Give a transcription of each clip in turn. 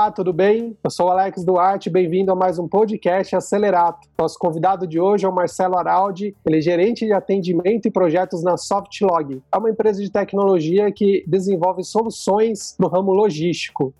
Olá, tudo bem? Eu sou o Alex Duarte, bem-vindo a mais um podcast Acelerato. Nosso convidado de hoje é o Marcelo Araldi, ele é gerente de atendimento e projetos na Softlog. É uma empresa de tecnologia que desenvolve soluções no ramo logístico.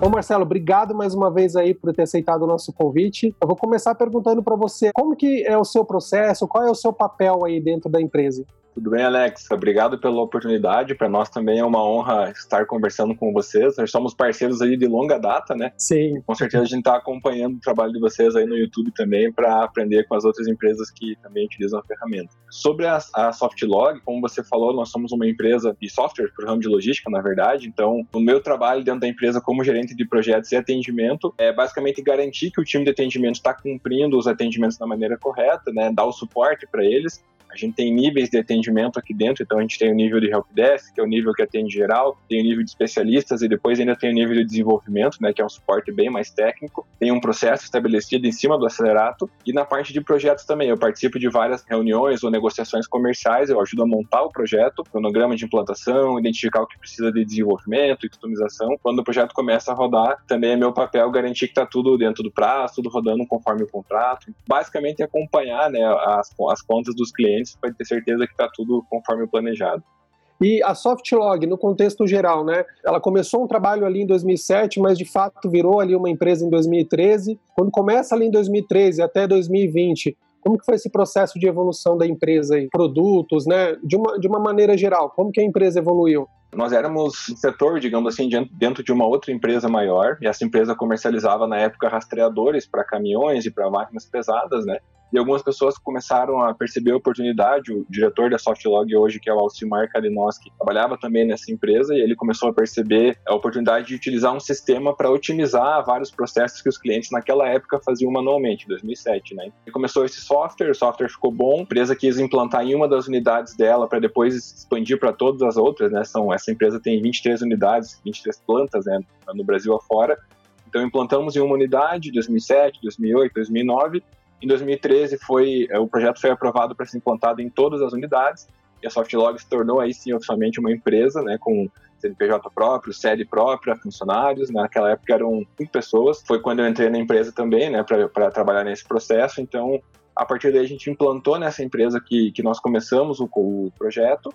Ô Marcelo, obrigado mais uma vez aí por ter aceitado o nosso convite. Eu vou começar perguntando para você como que é o seu processo, qual é o seu papel aí dentro da empresa? Tudo bem, Alex? Obrigado pela oportunidade. Para nós também é uma honra estar conversando com vocês. Nós somos parceiros aí de longa data, né? Sim. Com certeza a gente está acompanhando o trabalho de vocês aí no YouTube também para aprender com as outras empresas que também utilizam a ferramenta. Sobre a, a Softlog, como você falou, nós somos uma empresa de software para o ramo de logística, na verdade. Então, o meu trabalho dentro da empresa como gerente de projetos e atendimento é basicamente garantir que o time de atendimento está cumprindo os atendimentos da maneira correta, né? Dar o suporte para eles gente tem níveis de atendimento aqui dentro, então a gente tem o nível de helpdesk, que é o nível que atende geral, tem o nível de especialistas e depois ainda tem o nível de desenvolvimento, né, que é um suporte bem mais técnico. Tem um processo estabelecido em cima do acelerato e na parte de projetos também. Eu participo de várias reuniões ou negociações comerciais, eu ajudo a montar o projeto, cronograma de implantação, identificar o que precisa de desenvolvimento e customização. Quando o projeto começa a rodar, também é meu papel garantir que está tudo dentro do prazo, tudo rodando conforme o contrato. Basicamente acompanhar né, as, as contas dos clientes clientes para ter certeza que está tudo conforme o planejado. E a Softlog, no contexto geral, né? Ela começou um trabalho ali em 2007, mas de fato virou ali uma empresa em 2013. Quando começa ali em 2013 até 2020, como que foi esse processo de evolução da empresa aí? Produtos, né? De uma, de uma maneira geral, como que a empresa evoluiu? Nós éramos um setor, digamos assim, dentro de uma outra empresa maior, e essa empresa comercializava na época rastreadores para caminhões e para máquinas pesadas, né? E algumas pessoas começaram a perceber a oportunidade. O diretor da Softlog hoje, que é o Alcimar Kalinowski, trabalhava também nessa empresa e ele começou a perceber a oportunidade de utilizar um sistema para otimizar vários processos que os clientes naquela época faziam manualmente, 2007, né? E começou esse software, o software ficou bom, a empresa quis implantar em uma das unidades dela para depois expandir para todas as outras, né? São, essa empresa tem 23 unidades, 23 plantas, né, no Brasil afora. Então implantamos em uma unidade, 2007, 2008, 2009 em 2013 foi é, o projeto foi aprovado para ser implantado em todas as unidades e a Softlog se tornou aí sim oficialmente uma empresa, né, com CNPJ próprio, sede própria, funcionários. Naquela época eram cinco pessoas. Foi quando eu entrei na empresa também, né, para trabalhar nesse processo. Então, a partir daí a gente implantou nessa empresa que, que nós começamos o, o projeto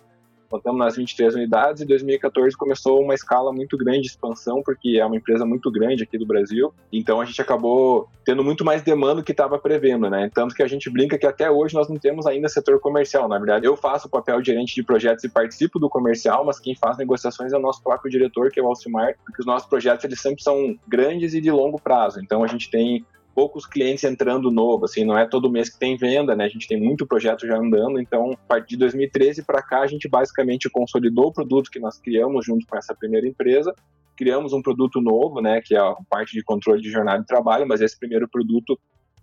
Contamos nas 23 unidades e 2014 começou uma escala muito grande de expansão, porque é uma empresa muito grande aqui do Brasil. Então a gente acabou tendo muito mais demanda do que estava prevendo, né? Tanto que a gente brinca que até hoje nós não temos ainda setor comercial. Na verdade, eu faço o papel de gerente de projetos e participo do comercial, mas quem faz negociações é o nosso próprio diretor, que é o Alcimar, porque os nossos projetos eles sempre são grandes e de longo prazo. Então a gente tem poucos clientes entrando novo, assim, não é todo mês que tem venda, né? A gente tem muito projeto já andando, então, a partir de 2013 para cá, a gente basicamente consolidou o produto que nós criamos junto com essa primeira empresa, criamos um produto novo, né, que é a parte de controle de jornada de trabalho, mas esse primeiro produto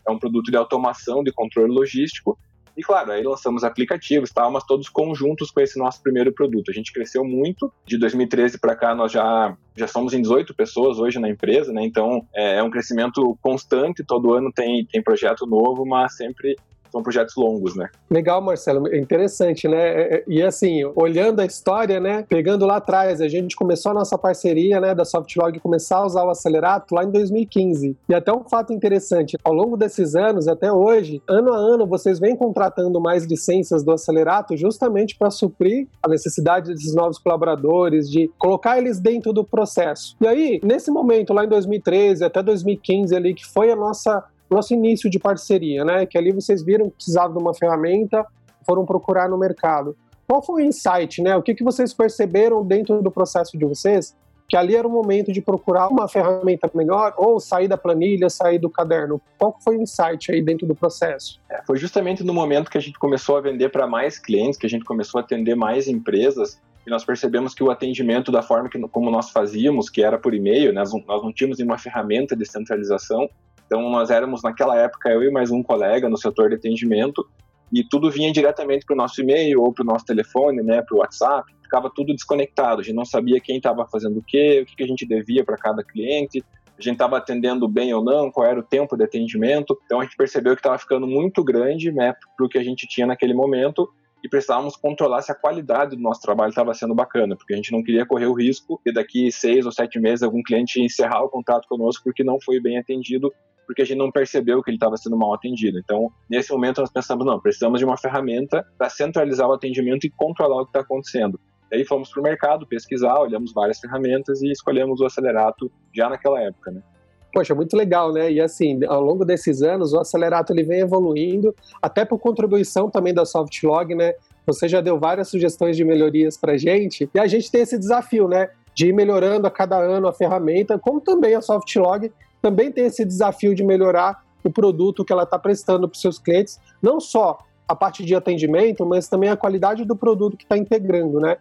é um produto de automação de controle logístico, e claro, aí lançamos aplicativos, tal, mas todos conjuntos com esse nosso primeiro produto. A gente cresceu muito. De 2013 para cá, nós já, já somos em 18 pessoas hoje na empresa, né? Então é, é um crescimento constante. Todo ano tem, tem projeto novo, mas sempre são projetos longos, né? Legal, Marcelo, é interessante, né? É, é, e assim, olhando a história, né? Pegando lá atrás, a gente começou a nossa parceria, né, da Softlog começar a usar o Acelerato lá em 2015. E até um fato interessante, ao longo desses anos, até hoje, ano a ano, vocês vêm contratando mais licenças do Acelerato justamente para suprir a necessidade desses novos colaboradores, de colocar eles dentro do processo. E aí, nesse momento, lá em 2013 até 2015 ali, que foi a nossa nosso início de parceria, né? Que ali vocês viram que precisavam de uma ferramenta, foram procurar no mercado. Qual foi o insight, né? O que, que vocês perceberam dentro do processo de vocês? Que ali era o momento de procurar uma ferramenta melhor ou sair da planilha, sair do caderno. Qual foi o insight aí dentro do processo? É, foi justamente no momento que a gente começou a vender para mais clientes, que a gente começou a atender mais empresas, e nós percebemos que o atendimento da forma que, como nós fazíamos, que era por e-mail, né, nós, não tínhamos nenhuma ferramenta de centralização, então, nós éramos, naquela época, eu e mais um colega no setor de atendimento, e tudo vinha diretamente para o nosso e-mail ou para o nosso telefone, né, para o WhatsApp, ficava tudo desconectado, a gente não sabia quem estava fazendo o quê, o que, que a gente devia para cada cliente, a gente estava atendendo bem ou não, qual era o tempo de atendimento, então a gente percebeu que estava ficando muito grande né, para o que a gente tinha naquele momento, e precisávamos controlar se a qualidade do nosso trabalho estava sendo bacana, porque a gente não queria correr o risco de daqui seis ou sete meses algum cliente encerrar o contrato conosco porque não foi bem atendido, porque a gente não percebeu que ele estava sendo mal atendido. Então, nesse momento, nós pensamos, não, precisamos de uma ferramenta para centralizar o atendimento e controlar o que está acontecendo. E aí fomos para o mercado pesquisar, olhamos várias ferramentas e escolhemos o Acelerato já naquela época, né? Poxa, muito legal, né? E assim, ao longo desses anos, o Acelerato ele vem evoluindo, até por contribuição também da Softlog, né? Você já deu várias sugestões de melhorias para gente, e a gente tem esse desafio, né? De ir melhorando a cada ano a ferramenta, como também a Softlog também tem esse desafio de melhorar o produto que ela está prestando para os seus clientes, não só a parte de atendimento, mas também a qualidade do produto que está integrando, né?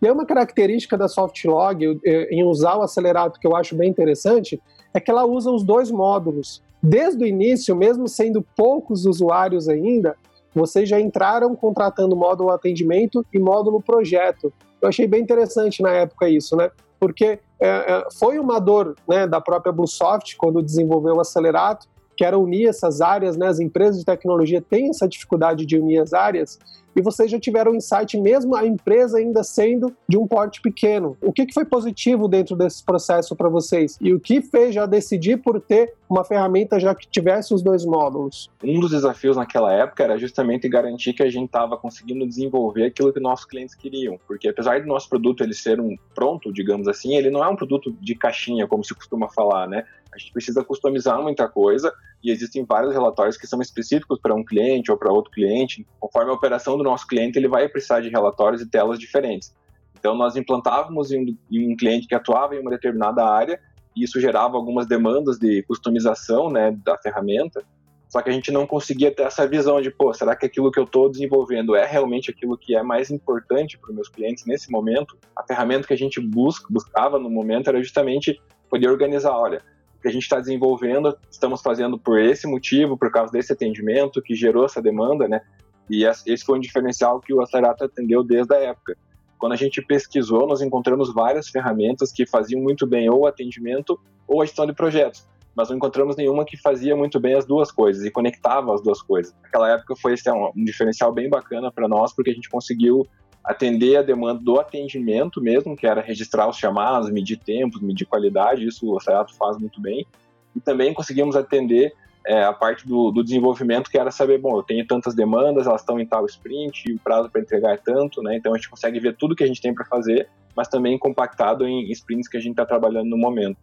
E é uma característica da Softlog em usar o Acelerato que eu acho bem interessante, é que ela usa os dois módulos. Desde o início, mesmo sendo poucos usuários ainda, vocês já entraram contratando módulo atendimento e módulo projeto. Eu achei bem interessante na época isso, né? Porque é, é, foi uma dor né, da própria Bluesoft quando desenvolveu o Acelerato, que era unir essas áreas, né? As empresas de tecnologia têm essa dificuldade de unir as áreas, e vocês já tiveram insight, mesmo a empresa ainda sendo de um porte pequeno. O que, que foi positivo dentro desse processo para vocês? E o que fez já decidir por ter uma ferramenta já que tivesse os dois módulos? Um dos desafios naquela época era justamente garantir que a gente estava conseguindo desenvolver aquilo que nossos clientes queriam, porque apesar do nosso produto ele ser um pronto, digamos assim, ele não é um produto de caixinha, como se costuma falar, né? A gente precisa customizar muita coisa e existem vários relatórios que são específicos para um cliente ou para outro cliente. Conforme a operação do nosso cliente, ele vai precisar de relatórios e telas diferentes. Então, nós implantávamos em um cliente que atuava em uma determinada área e isso gerava algumas demandas de customização né, da ferramenta, só que a gente não conseguia ter essa visão de, pô, será que aquilo que eu estou desenvolvendo é realmente aquilo que é mais importante para os meus clientes nesse momento? A ferramenta que a gente busca, buscava no momento era justamente poder organizar, olha, que a gente está desenvolvendo, estamos fazendo por esse motivo, por causa desse atendimento que gerou essa demanda, né? E esse foi um diferencial que o Acelerato atendeu desde a época. Quando a gente pesquisou, nós encontramos várias ferramentas que faziam muito bem ou atendimento ou a gestão de projetos, mas não encontramos nenhuma que fazia muito bem as duas coisas e conectava as duas coisas. Naquela época foi esse, um, um diferencial bem bacana para nós, porque a gente conseguiu atender a demanda do atendimento mesmo, que era registrar os chamados, medir tempos, medir qualidade, isso o Sayato faz muito bem. E também conseguimos atender é, a parte do, do, desenvolvimento, que era saber, bom, eu tenho tantas demandas, elas estão em tal sprint, o prazo para entregar é tanto, né? Então a gente consegue ver tudo que a gente tem para fazer, mas também compactado em sprints que a gente está trabalhando no momento.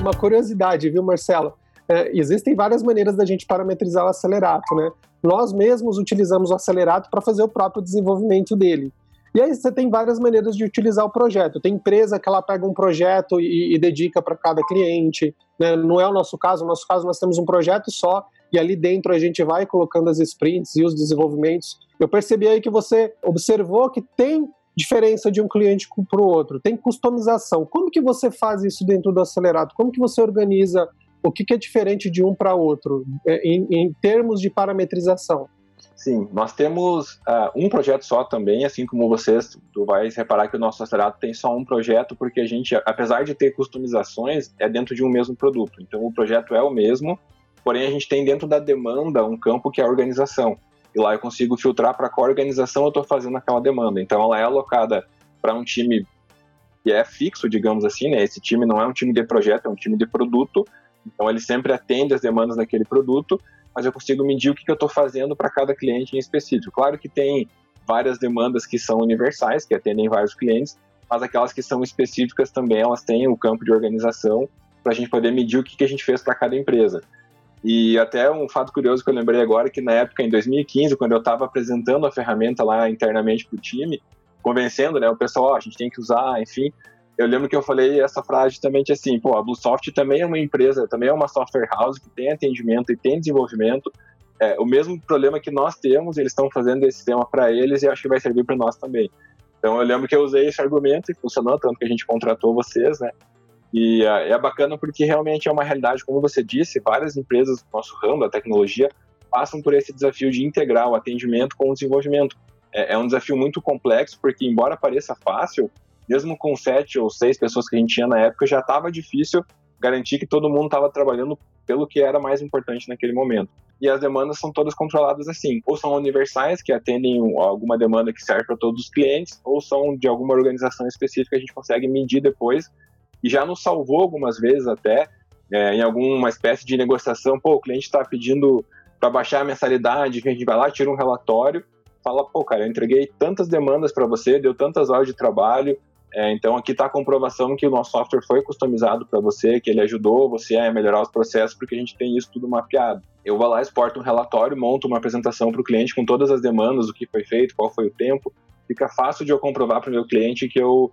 Uma curiosidade, viu, Marcelo? É, existem várias maneiras da gente parametrizar o acelerato, né? Nós mesmos utilizamos o acelerato para fazer o próprio desenvolvimento dele. E aí você tem várias maneiras de utilizar o projeto. Tem empresa que ela pega um projeto e, e dedica para cada cliente. Né? Não é o nosso caso. No nosso caso, nós temos um projeto só e ali dentro a gente vai colocando as sprints e os desenvolvimentos. Eu percebi aí que você observou que tem diferença de um cliente para o outro, tem customização. Como que você faz isso dentro do Acelerato? Como que você organiza o que, que é diferente de um para outro é, em, em, termos de parametrização? Sim, nós temos uh, um projeto só também, assim como vocês, tu vai reparar que o nosso acelerato tem só um projeto, porque a gente, apesar de ter customizações, é dentro de um mesmo produto. Então o projeto é o mesmo, porém a gente tem dentro da demanda um campo que é a organização. E lá eu consigo filtrar para qual organização eu estou fazendo aquela demanda. Então ela é alocada para um time que é fixo, digamos assim, né? Esse time não é um time de projeto, é um time de produto, então ele sempre atende as demandas daquele produto, mas eu consigo medir o que, que eu estou fazendo para cada cliente em específico. Claro que tem várias demandas que são universais, que atendem vários clientes, mas aquelas que são específicas também, elas têm o campo de organização para a gente poder medir o que, que a gente fez para cada empresa. E até um fato curioso que eu lembrei agora, que na época, em 2015, quando eu estava apresentando a ferramenta lá internamente para o time, convencendo né, o pessoal, oh, a gente tem que usar, enfim, eu lembro que eu falei essa frase também assim, pô, a Bluesoft também é uma empresa, também é uma software house que tem atendimento e tem desenvolvimento. É, o mesmo problema que nós temos, eles estão fazendo esse sistema para eles e acho que vai servir para nós também. Então eu lembro que eu usei esse argumento e funcionou, tanto que a gente contratou vocês, né? E uh, é bacana porque realmente é uma realidade, como você disse, várias empresas do nosso ramo da tecnologia passam por esse desafio de integrar o atendimento com o desenvolvimento. É, é um desafio muito complexo, porque embora pareça fácil, mesmo com sete ou seis pessoas que a gente tinha na época, já estava difícil garantir que todo mundo estava trabalhando pelo que era mais importante naquele momento. E as demandas são todas controladas assim, ou são universais, que atendem alguma demanda que serve para todos os clientes, ou são de alguma organização específica que a gente consegue medir depois, e já nos salvou algumas vezes até, é, em alguma espécie de negociação, pô, o cliente está pedindo para baixar a mensalidade, a gente vai lá, tira um relatório, fala, pô, cara, eu entreguei tantas demandas para você, deu tantas horas de trabalho, é, então aqui está a comprovação que o nosso software foi customizado para você, que ele ajudou você a melhorar os processos, porque a gente tem isso tudo mapeado. Eu vou lá, exporto um relatório, monto uma apresentação para o cliente com todas as demandas, o que foi feito, qual foi o tempo. Fica fácil de eu comprovar para o meu cliente que eu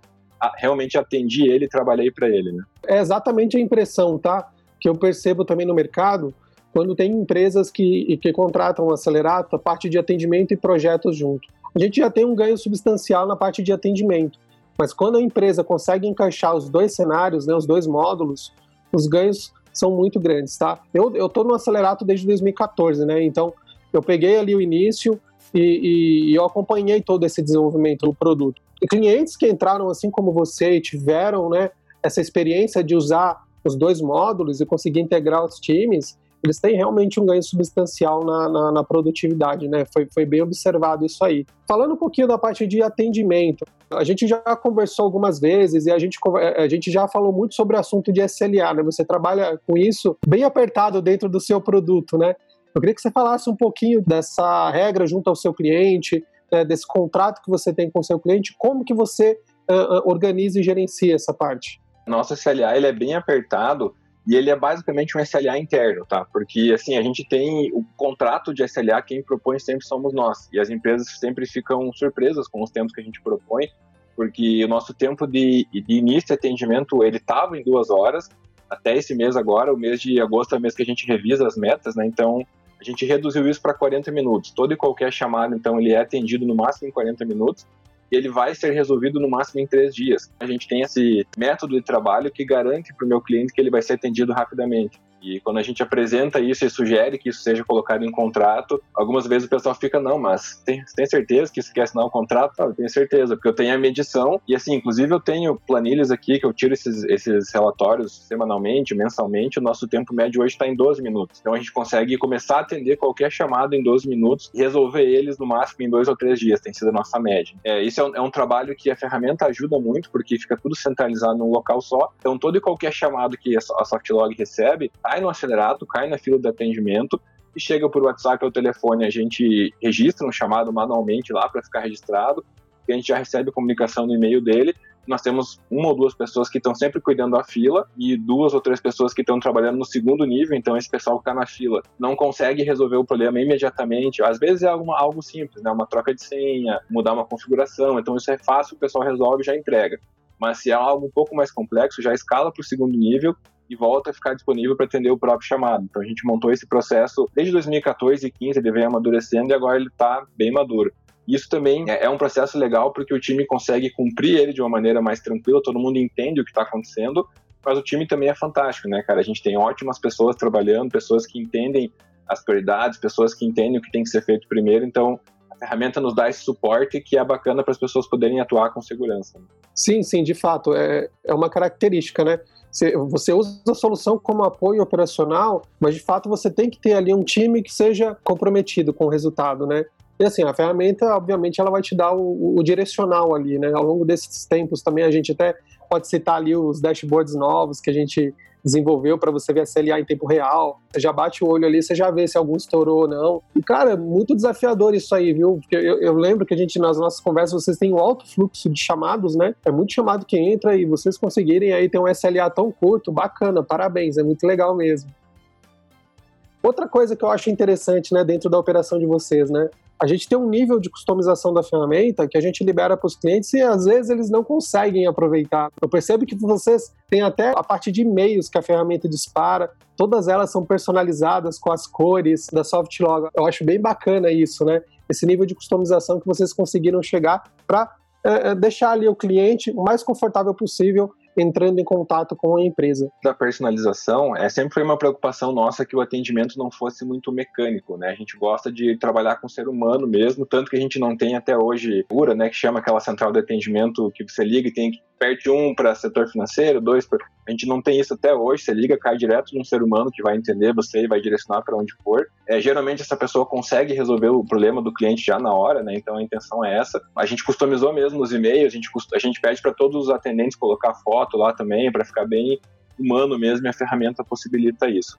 realmente atendi ele e trabalhei para ele. Né? É exatamente a impressão, tá? Que eu percebo também no mercado, quando tem empresas que, que contratam Acelerato, a parte de atendimento e projetos junto. A gente já tem um ganho substancial na parte de atendimento mas quando a empresa consegue encaixar os dois cenários, né, os dois módulos, os ganhos são muito grandes, tá? Eu, eu no Acelerato desde 2014, né? Então, eu peguei ali o início e, e, e eu acompanhei todo esse desenvolvimento do produto. E clientes que entraram assim como você e tiveram, né, essa experiência de usar os dois módulos e conseguir integrar os times, eles têm realmente um ganho substancial na, na, na, produtividade, né? Foi, foi bem observado isso aí. Falando um pouquinho da parte de atendimento, a gente já conversou algumas vezes e a gente, a gente já falou muito sobre o assunto de SLA, né? Você trabalha com isso bem apertado dentro do seu produto, né? Eu queria que você falasse um pouquinho dessa regra junto ao seu cliente, né, desse contrato que você tem com o seu cliente, como que você uh, organiza e gerencia essa parte? Nosso SLA ele é bem apertado e ele é basicamente um SLA interno, tá? Porque, assim, a gente tem o contrato de SLA, quem propõe sempre somos nós. E as empresas sempre ficam surpresas com os tempos que a gente propõe, porque o nosso tempo de, de início de atendimento, ele estava em duas horas, até esse mês agora, o mês de agosto é o mês que a gente revisa as metas, né? Então, a gente reduziu isso para 40 minutos. Todo e qualquer chamada, então, ele é atendido no máximo em 40 minutos e ele vai ser resolvido no máximo em três dias. A gente tem esse método de trabalho que garante para o meu cliente que ele vai ser atendido rapidamente. E quando a gente apresenta isso e sugere que isso seja colocado em contrato, algumas vezes o pessoal fica, não, mas tem, tem certeza que você quer assinar um contrato? Ah, eu tenho certeza, porque eu tenho a medição e assim, inclusive eu tenho planilhas aqui que eu tiro esses, esses relatórios semanalmente, mensalmente, o nosso tempo médio hoje está em 12 minutos. Então a gente consegue começar a atender qualquer chamado em 12 minutos e resolver eles no máximo em dois ou três dias, tem sido a nossa média. É, isso é um, é um trabalho que a ferramenta ajuda muito, porque fica tudo centralizado num local só, então todo e qualquer chamado que a Softlog recebe, cai no acelerato, cai na fila de atendimento e chega por WhatsApp ou telefone, a gente registra um chamado manualmente lá para ficar registrado, e a gente já recebe a comunicação no e-mail dele. Nós temos uma ou duas pessoas que estão sempre cuidando da fila e duas ou três pessoas que estão trabalhando no segundo nível, então esse pessoal que está na fila não consegue resolver o problema imediatamente. Às vezes é alguma, algo simples, né? uma troca de senha, mudar uma configuração, então isso é fácil, o pessoal resolve e já entrega. Mas se é algo um pouco mais complexo, já escala para o segundo nível e volta a ficar disponível para atender o próprio chamado. Então a gente montou esse processo desde 2014 e 15, ele vem amadurecendo e agora ele está bem maduro. Isso também é, é um processo legal porque o time consegue cumprir ele de uma maneira mais tranquila, todo mundo entende o que está acontecendo, mas o time também é fantástico, né, cara? A gente tem ótimas pessoas trabalhando, pessoas que entendem as prioridades, pessoas que entendem o que tem que ser feito primeiro, então a ferramenta nos dá esse suporte que é bacana para as pessoas poderem atuar com segurança. Sim, sim, de fato, é, é uma característica, né? Você usa a solução como apoio operacional, mas de fato você tem que ter ali um time que seja comprometido com o resultado, né? E assim, a ferramenta, obviamente, ela vai te dar o, o direcional ali, né? Ao longo desses tempos também a gente até pode citar ali os dashboards novos que a gente desenvolveu para você ver a CLA em tempo real. Você já bate o olho ali, você já vê se algum estourou ou não. E, cara, muito desafiador isso aí, viu? Porque eu, eu lembro que a gente, nas nossas conversas, vocês têm um alto fluxo de chamados, né? É muito chamado que entra e vocês conseguirem aí ter um SLA tão curto, bacana, parabéns, é muito legal mesmo. Outra coisa que eu acho interessante, né, dentro da operação de vocês, né? A gente tem um nível de customização da ferramenta que a gente libera para os clientes e às vezes eles não conseguem aproveitar. Eu percebo que vocês têm até a parte de e-mails que a ferramenta dispara, todas elas são personalizadas com as cores da Softlog. Eu acho bem bacana isso, né? Esse nível de customização que vocês conseguiram chegar para é, é, deixar ali o cliente o mais confortável possível entrando em contato com a empresa. Da personalização, é sempre foi uma preocupação nossa que o atendimento não fosse muito mecânico, né? A gente gosta de trabalhar com o ser humano mesmo, tanto que a gente não tem até hoje pura, né, que chama aquela central de atendimento que você liga e tem perde um para setor financeiro, dois para. A gente não tem isso até hoje. Você liga, cai direto num ser humano que vai entender você e vai direcionar para onde for. É, geralmente essa pessoa consegue resolver o problema do cliente já na hora, né? Então a intenção é essa. A gente customizou mesmo os e-mails, a gente, a gente pede para todos os atendentes colocar foto lá também, para ficar bem humano mesmo, e a ferramenta possibilita isso.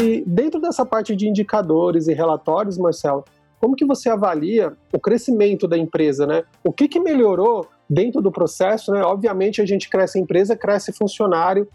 E dentro dessa parte de indicadores e relatórios, Marcelo, como que você avalia o crescimento da empresa, né? O que, que melhorou dentro do processo, né? Obviamente a gente cresce a empresa, cresce funcionário,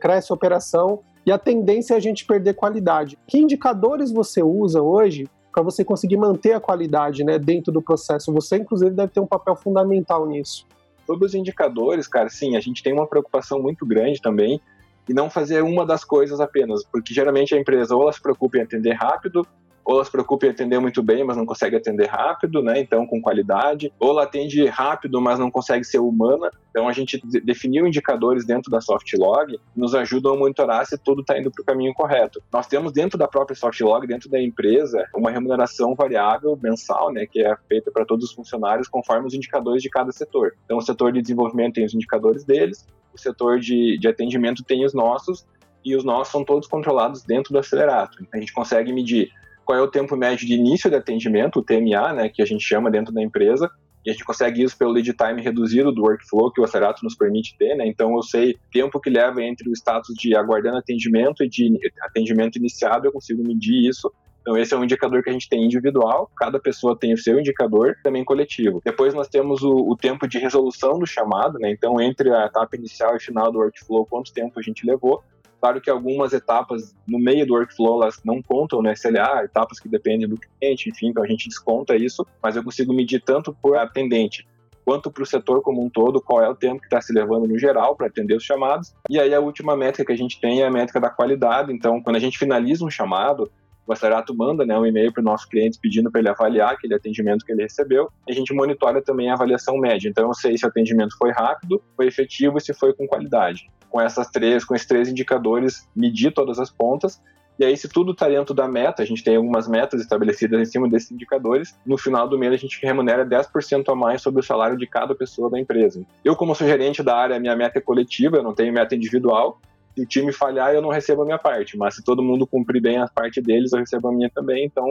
cresce operação e a tendência é a gente perder qualidade. Que indicadores você usa hoje para você conseguir manter a qualidade, né, dentro do processo? Você inclusive deve ter um papel fundamental nisso. Sobre os indicadores, cara, sim, a gente tem uma preocupação muito grande também e não fazer uma das coisas apenas, porque geralmente a empresa ou ela se preocupa em atender rápido, ou ela se preocupa em atender muito bem, mas não consegue atender rápido, né? Então, com qualidade, ou ela atende rápido, mas não consegue ser humana. Então, a gente definiu indicadores dentro da Softlog que nos ajudam a monitorar se tudo está indo para o caminho correto. Nós temos dentro da própria Softlog, dentro da empresa, uma remuneração variável mensal, né? Que é feita para todos os funcionários conforme os indicadores de cada setor. Então, o setor de desenvolvimento tem os indicadores deles, o setor de, de atendimento tem os nossos, e os nossos são todos controlados dentro do acelerato. A gente consegue medir qual é o tempo médio de início de atendimento, o TMA, né, que a gente chama dentro da empresa, e a gente consegue isso pelo lead time reduzido do workflow que o Acelerato nos permite ter, né? Então eu sei o tempo que leva entre o status de aguardando atendimento e de atendimento iniciado, eu consigo medir isso então, esse é um indicador que a gente tem individual, cada pessoa tem o seu indicador, também coletivo. Depois, nós temos o, o tempo de resolução do chamado, né? Então, entre a etapa inicial e final do workflow, quanto tempo a gente levou. Claro que algumas etapas no meio do workflow elas não contam no SLA, etapas que dependem do cliente, enfim, então a gente desconta isso, mas eu consigo medir tanto por atendente quanto para o setor como um todo, qual é o tempo que está se levando no geral para atender os chamados. E aí a última métrica que a gente tem é a métrica da qualidade. Então, quando a gente finaliza um chamado, o acelerato manda né, um e-mail para os nossos clientes pedindo para ele avaliar aquele atendimento que ele recebeu. A gente monitora também a avaliação média. Então eu sei se o atendimento foi rápido, foi efetivo e se foi com qualidade. Com essas três, com esses três indicadores, medir todas as pontas e aí, se tudo está dentro da meta, a gente tem algumas metas estabelecidas em cima desses indicadores, no final do mês a gente remunera 10% a mais sobre o salário de cada pessoa da empresa. Eu, como sou gerente da área, minha meta é coletiva, eu não tenho meta individual, se o time falhar, eu não recebo a minha parte, mas se todo mundo cumprir bem a parte deles, eu recebo a minha também. Então,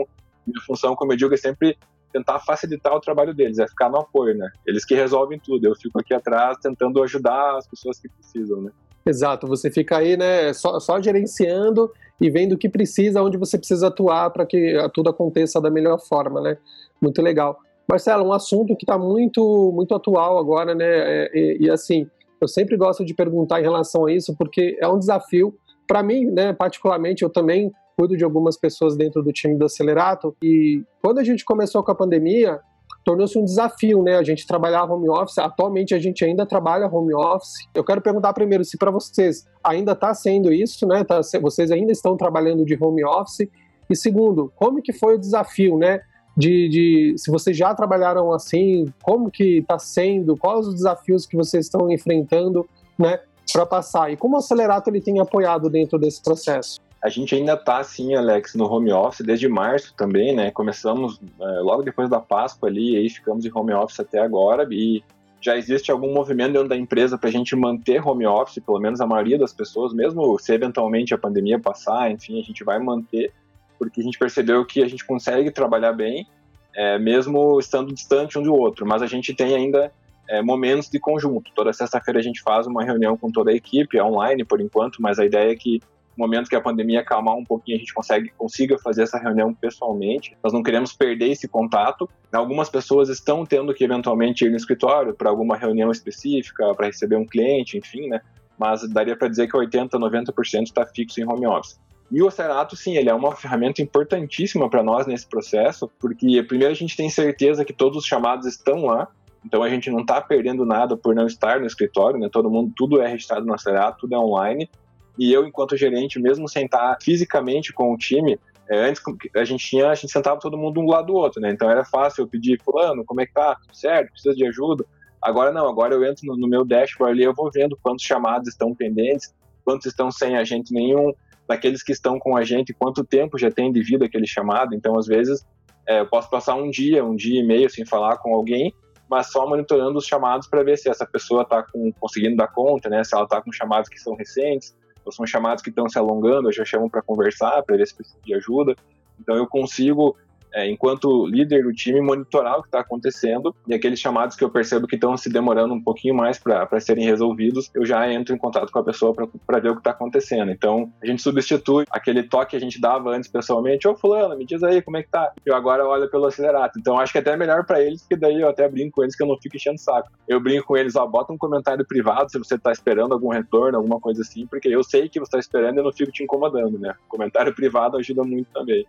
minha função, como eu digo, é sempre tentar facilitar o trabalho deles, é ficar no apoio, né? Eles que resolvem tudo, eu fico aqui atrás tentando ajudar as pessoas que precisam, né? Exato, você fica aí, né, só, só gerenciando e vendo o que precisa, onde você precisa atuar para que tudo aconteça da melhor forma, né? Muito legal. Marcelo, um assunto que está muito, muito atual agora, né? É, e, e, assim, eu sempre gosto de perguntar em relação a isso, porque é um desafio. Para mim, né, particularmente, eu também cuido de algumas pessoas dentro do time do Acelerato, e quando a gente começou com a pandemia, tornou-se um desafio, né? A gente trabalhar home office, atualmente a gente ainda trabalha home office. Eu quero perguntar primeiro se para vocês ainda está sendo isso, né? Tá, vocês ainda estão trabalhando de home office. E segundo, como que foi o desafio, né? De, de, se vocês já trabalharam assim, como que está sendo, quais os desafios que vocês estão enfrentando, né, para passar e como o Acelerato ele tem apoiado dentro desse processo. A gente ainda está assim, Alex, no home office desde março também, né? Começamos é, logo depois da Páscoa ali, e aí ficamos em home office até agora e já existe algum movimento dentro da empresa para a gente manter home office, pelo menos a maioria das pessoas, mesmo se eventualmente a pandemia passar, enfim, a gente vai manter porque a gente percebeu que a gente consegue trabalhar bem, é, mesmo estando distante um do outro, mas a gente tem ainda é, momentos de conjunto. Toda sexta-feira a gente faz uma reunião com toda a equipe, online por enquanto, mas a ideia é que no momento que a pandemia acalmar um pouquinho, a gente consegue, consiga fazer essa reunião pessoalmente. Nós não queremos perder esse contato. Algumas pessoas estão tendo que eventualmente ir no escritório para alguma reunião específica, para receber um cliente, enfim, né? Mas daria para dizer que 80, 90% está fixo em home office. E o Acelerato, sim, ele é uma ferramenta importantíssima para nós nesse processo, porque primeiro a gente tem certeza que todos os chamados estão lá, então a gente não está perdendo nada por não estar no escritório, né? Todo mundo, tudo é registrado no Acelerato, tudo é online. E eu, enquanto gerente, mesmo sem estar fisicamente com o time, é, antes a gente tinha, a gente sentava todo mundo um lado do outro, né? Então era fácil eu pedir, fulano, como é que tá? Tudo certo? Precisa de ajuda? Agora não, agora eu entro no, no meu dashboard ali, eu vou vendo quantos chamados estão pendentes, quantos estão sem agente nenhum, daqueles que estão com a gente, quanto tempo já tem de vida aquele chamado. Então, às vezes, é, eu posso passar um dia, um dia e meio sem falar com alguém, mas só monitorando os chamados para ver se essa pessoa está conseguindo dar conta, né? Se ela está com chamados que são recentes, ou são chamados que estão se alongando, eu já chamo para conversar, para ver se precisa de ajuda. Então eu consigo é, enquanto líder do time, monitorar o que está acontecendo e aqueles chamados que eu percebo que estão se demorando um pouquinho mais para serem resolvidos, eu já entro em contato com a pessoa para ver o que está acontecendo. Então, a gente substitui aquele toque que a gente dava antes pessoalmente, ô fulano, me diz aí como é que tá. Eu agora olho pelo acelerato. Então, acho que é até melhor para eles, porque daí eu até brinco com eles que eu não fico enchendo saco. Eu brinco com eles, ó, bota um comentário privado se você está esperando algum retorno, alguma coisa assim, porque eu sei que você está esperando e eu não fico te incomodando, né? Comentário privado ajuda muito também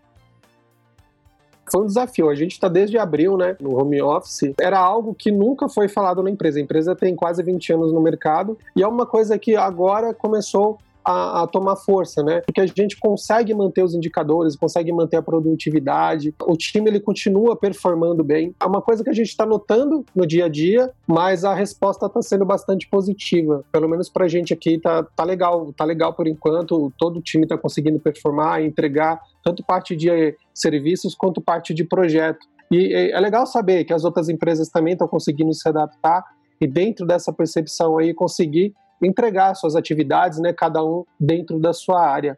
foi um desafio. A gente está desde abril, né, no home office. Era algo que nunca foi falado na empresa. A empresa tem quase 20 anos no mercado e é uma coisa que agora começou a, a, tomar força, né? Porque a gente consegue manter os indicadores, consegue manter a produtividade, o time ele continua performando bem. É uma coisa que a gente está notando no dia a dia, mas a resposta está sendo bastante positiva. Pelo menos para a gente aqui tá, tá legal, tá legal por enquanto. Todo o time está conseguindo performar, entregar tanto parte de serviços quanto parte de projeto. E é legal saber que as outras empresas também estão conseguindo se adaptar e dentro dessa percepção aí conseguir entregar suas atividades, né, cada um dentro da sua área.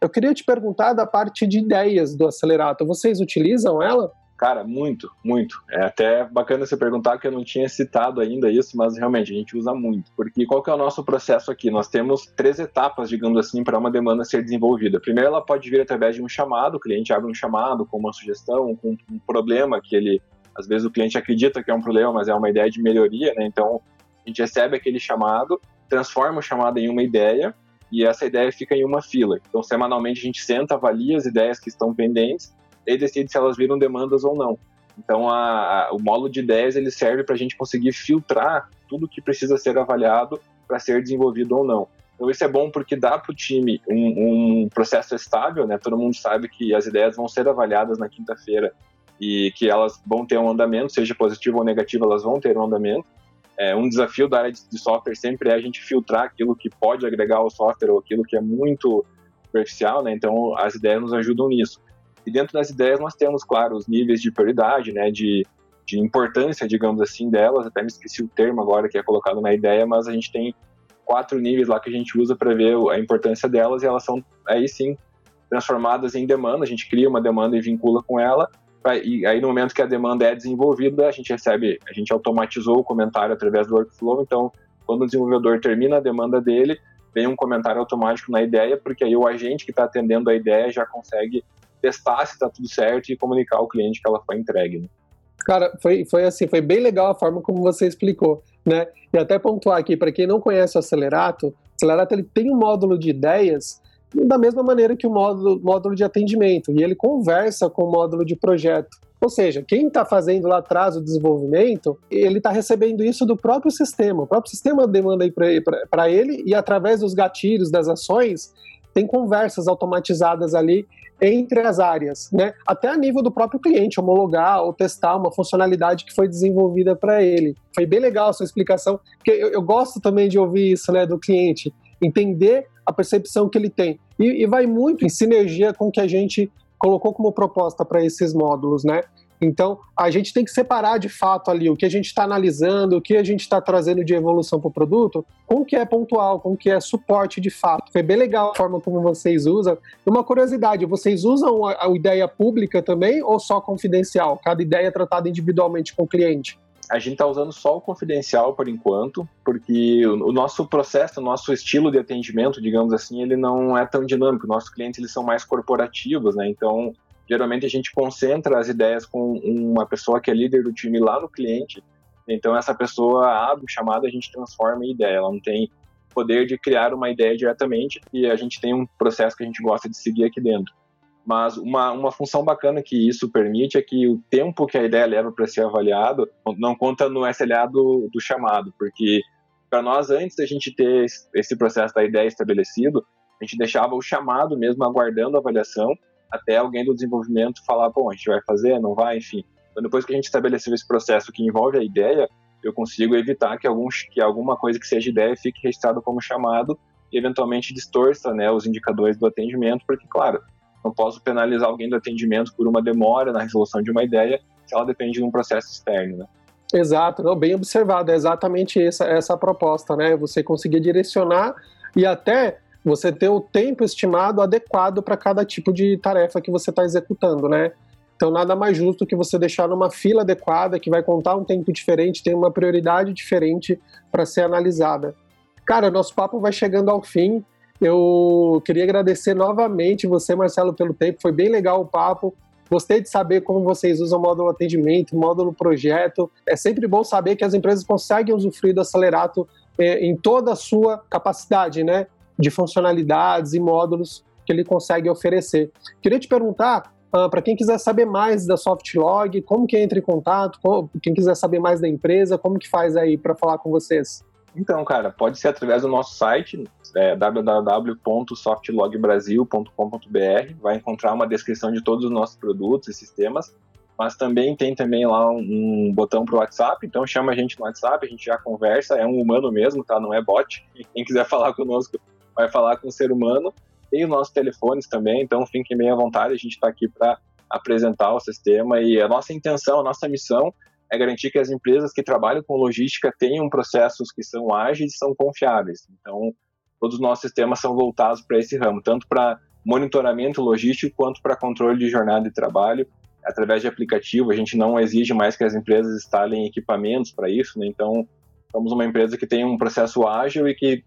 Eu queria te perguntar da parte de ideias do Acelerato. Vocês utilizam ela? Cara, muito, muito. É até bacana você perguntar que eu não tinha citado ainda isso, mas realmente a gente usa muito. Porque qual que é o nosso processo aqui? Nós temos três etapas, digamos assim, para uma demanda ser desenvolvida. Primeiro, ela pode vir através de um chamado, o cliente abre um chamado com uma sugestão, com um problema que ele, às vezes o cliente acredita que é um problema, mas é uma ideia de melhoria, né? Então, a gente recebe aquele chamado, transforma o chamado em uma ideia e essa ideia fica em uma fila. Então, semanalmente a gente senta, avalia as ideias que estão pendentes e decide se elas viram demandas ou não. Então, a, a, o módulo de ideias ele serve para a gente conseguir filtrar tudo que precisa ser avaliado para ser desenvolvido ou não. Então, isso é bom porque dá para o time um, um, processo estável, né? Todo mundo sabe que as ideias vão ser avaliadas na quinta-feira e que elas vão ter um andamento, seja positivo ou negativo, elas vão ter um andamento é, um desafio da área de software sempre é a gente filtrar aquilo que pode agregar ao software ou aquilo que é muito superficial, né? Então, as ideias nos ajudam nisso. E dentro das ideias nós temos, claro, os níveis de prioridade, né? De, de importância, digamos assim, delas. Até me esqueci o termo agora que é colocado na ideia, mas a gente tem quatro níveis lá que a gente usa para ver a importância delas e elas são aí sim transformadas em demanda. A gente cria uma demanda e vincula com ela e aí no momento que a demanda é desenvolvida, a gente recebe, a gente automatizou o comentário através do workflow, então quando o desenvolvedor termina a demanda dele, vem um comentário automático na ideia, porque aí o agente que está atendendo a ideia já consegue testar se está tudo certo e comunicar ao cliente que ela foi entregue. Né? Cara, foi, foi assim, foi bem legal a forma como você explicou, né? E até pontuar aqui, para quem não conhece o Acelerato, o Acelerato ele tem um módulo de ideias da mesma maneira que o módulo, módulo de atendimento, e ele conversa com o módulo de projeto. Ou seja, quem está fazendo lá atrás o desenvolvimento, ele está recebendo isso do próprio sistema. O próprio sistema demanda para ele e através dos gatilhos, das ações, tem conversas automatizadas ali entre as áreas, né? Até a nível do próprio cliente homologar ou testar uma funcionalidade que foi desenvolvida para ele. Foi bem legal a sua explicação, porque eu, eu, gosto também de ouvir isso, né, do cliente, entender a percepção que ele tem. E, e vai muito em sinergia com o que a gente colocou como proposta para esses módulos, né? Então, a gente tem que separar de fato ali o que a gente está analisando, o que a gente está trazendo de evolução para o produto, com o que é pontual, com o que é suporte de fato. Foi bem legal a forma como vocês usam. Uma curiosidade, vocês usam a, a ideia pública também ou só confidencial? Cada ideia é tratada individualmente com o cliente? A gente está usando só o confidencial por enquanto, porque o, nosso processo, o nosso estilo de atendimento, digamos assim, ele não é tão dinâmico. Nossos clientes eles são mais corporativos, né? Então, geralmente a gente concentra as ideias com uma pessoa que é líder do time lá no cliente. Então, essa pessoa abre o chamado, a gente transforma em ideia. Ela não tem poder de criar uma ideia diretamente e a gente tem um processo que a gente gosta de seguir aqui dentro. Mas uma, uma função bacana que isso permite é que o tempo que a ideia leva para ser avaliado não conta no SLA do, do chamado, porque para nós, antes da gente ter esse processo da ideia estabelecido, a gente deixava o chamado mesmo aguardando a avaliação até alguém do desenvolvimento falar, bom, a gente vai fazer, não vai, enfim. Então, depois que a gente estabeleceu esse processo que envolve a ideia, eu consigo evitar que, algum, que alguma coisa que seja ideia fique registrado como chamado e eventualmente distorça né, os indicadores do atendimento, porque, claro, não posso penalizar alguém do atendimento por uma demora na resolução de uma ideia se ela depende de um processo externo, né? Exato, não, bem observado, é exatamente essa, essa a proposta, né? Você conseguir direcionar e até você ter o tempo estimado adequado para cada tipo de tarefa que você está executando, né? Então, nada mais justo que você deixar numa fila adequada, que vai contar um tempo diferente, tem uma prioridade diferente para ser analisada. Cara, nosso papo vai chegando ao fim. Eu queria agradecer novamente você, Marcelo, pelo tempo. Foi bem legal o papo. Gostei de saber como vocês usam o módulo atendimento, módulo projeto. É sempre bom saber que as empresas conseguem usufruir do Acelerato é, em toda a sua capacidade, né? De funcionalidades e módulos que ele consegue oferecer. Queria te perguntar Uh, para quem quiser saber mais da Softlog, como que entra em contato, como, quem quiser saber mais da empresa, como que faz aí para falar com vocês? Então, cara, pode ser através do nosso site, é, www.softlogbrasil.com.br, vai encontrar uma descrição de todos os nossos produtos e sistemas, mas também tem também lá um, um botão para o WhatsApp, então chama a gente no WhatsApp, a gente já conversa, é um humano mesmo, tá? Não é bot. Quem quiser falar conosco vai falar com o ser humano tem os nossos telefones também, então fiquem bem à vontade, a gente está aqui para apresentar o sistema e a nossa intenção, a nossa missão é garantir que as empresas que trabalham com logística tenham processos que são ágeis e são confiáveis. Então, todos os nossos sistemas são voltados para esse ramo, tanto para monitoramento logístico quanto para controle de jornada de trabalho através de aplicativo. A gente não exige mais que as empresas instalem equipamentos para isso, né? então somos uma empresa que tem um processo ágil e que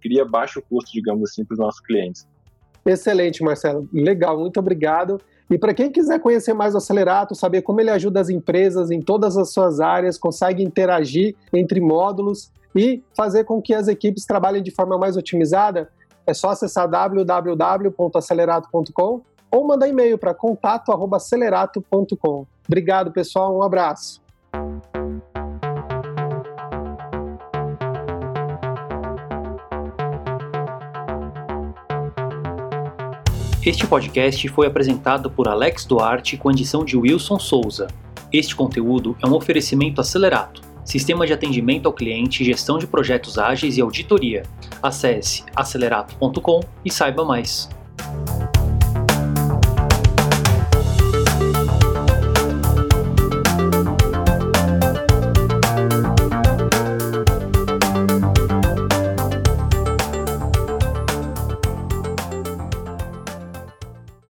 cria baixo custo, digamos assim, para os nossos clientes. Excelente, Marcelo. Legal, muito obrigado. E para quem quiser conhecer mais o Acelerato, saber como ele ajuda as empresas em todas as suas áreas, consegue interagir entre módulos e fazer com que as equipes trabalhem de forma mais otimizada, é só acessar www.acelerato.com ou mandar e-mail para contato@acelerato.com. Obrigado, pessoal. Um abraço. Este podcast foi apresentado por Alex Duarte com edição de Wilson Souza. Este conteúdo é um oferecimento Acelerato, sistema de atendimento ao cliente, gestão de projetos ágeis e auditoria. Acesse acelerato.com e saiba mais.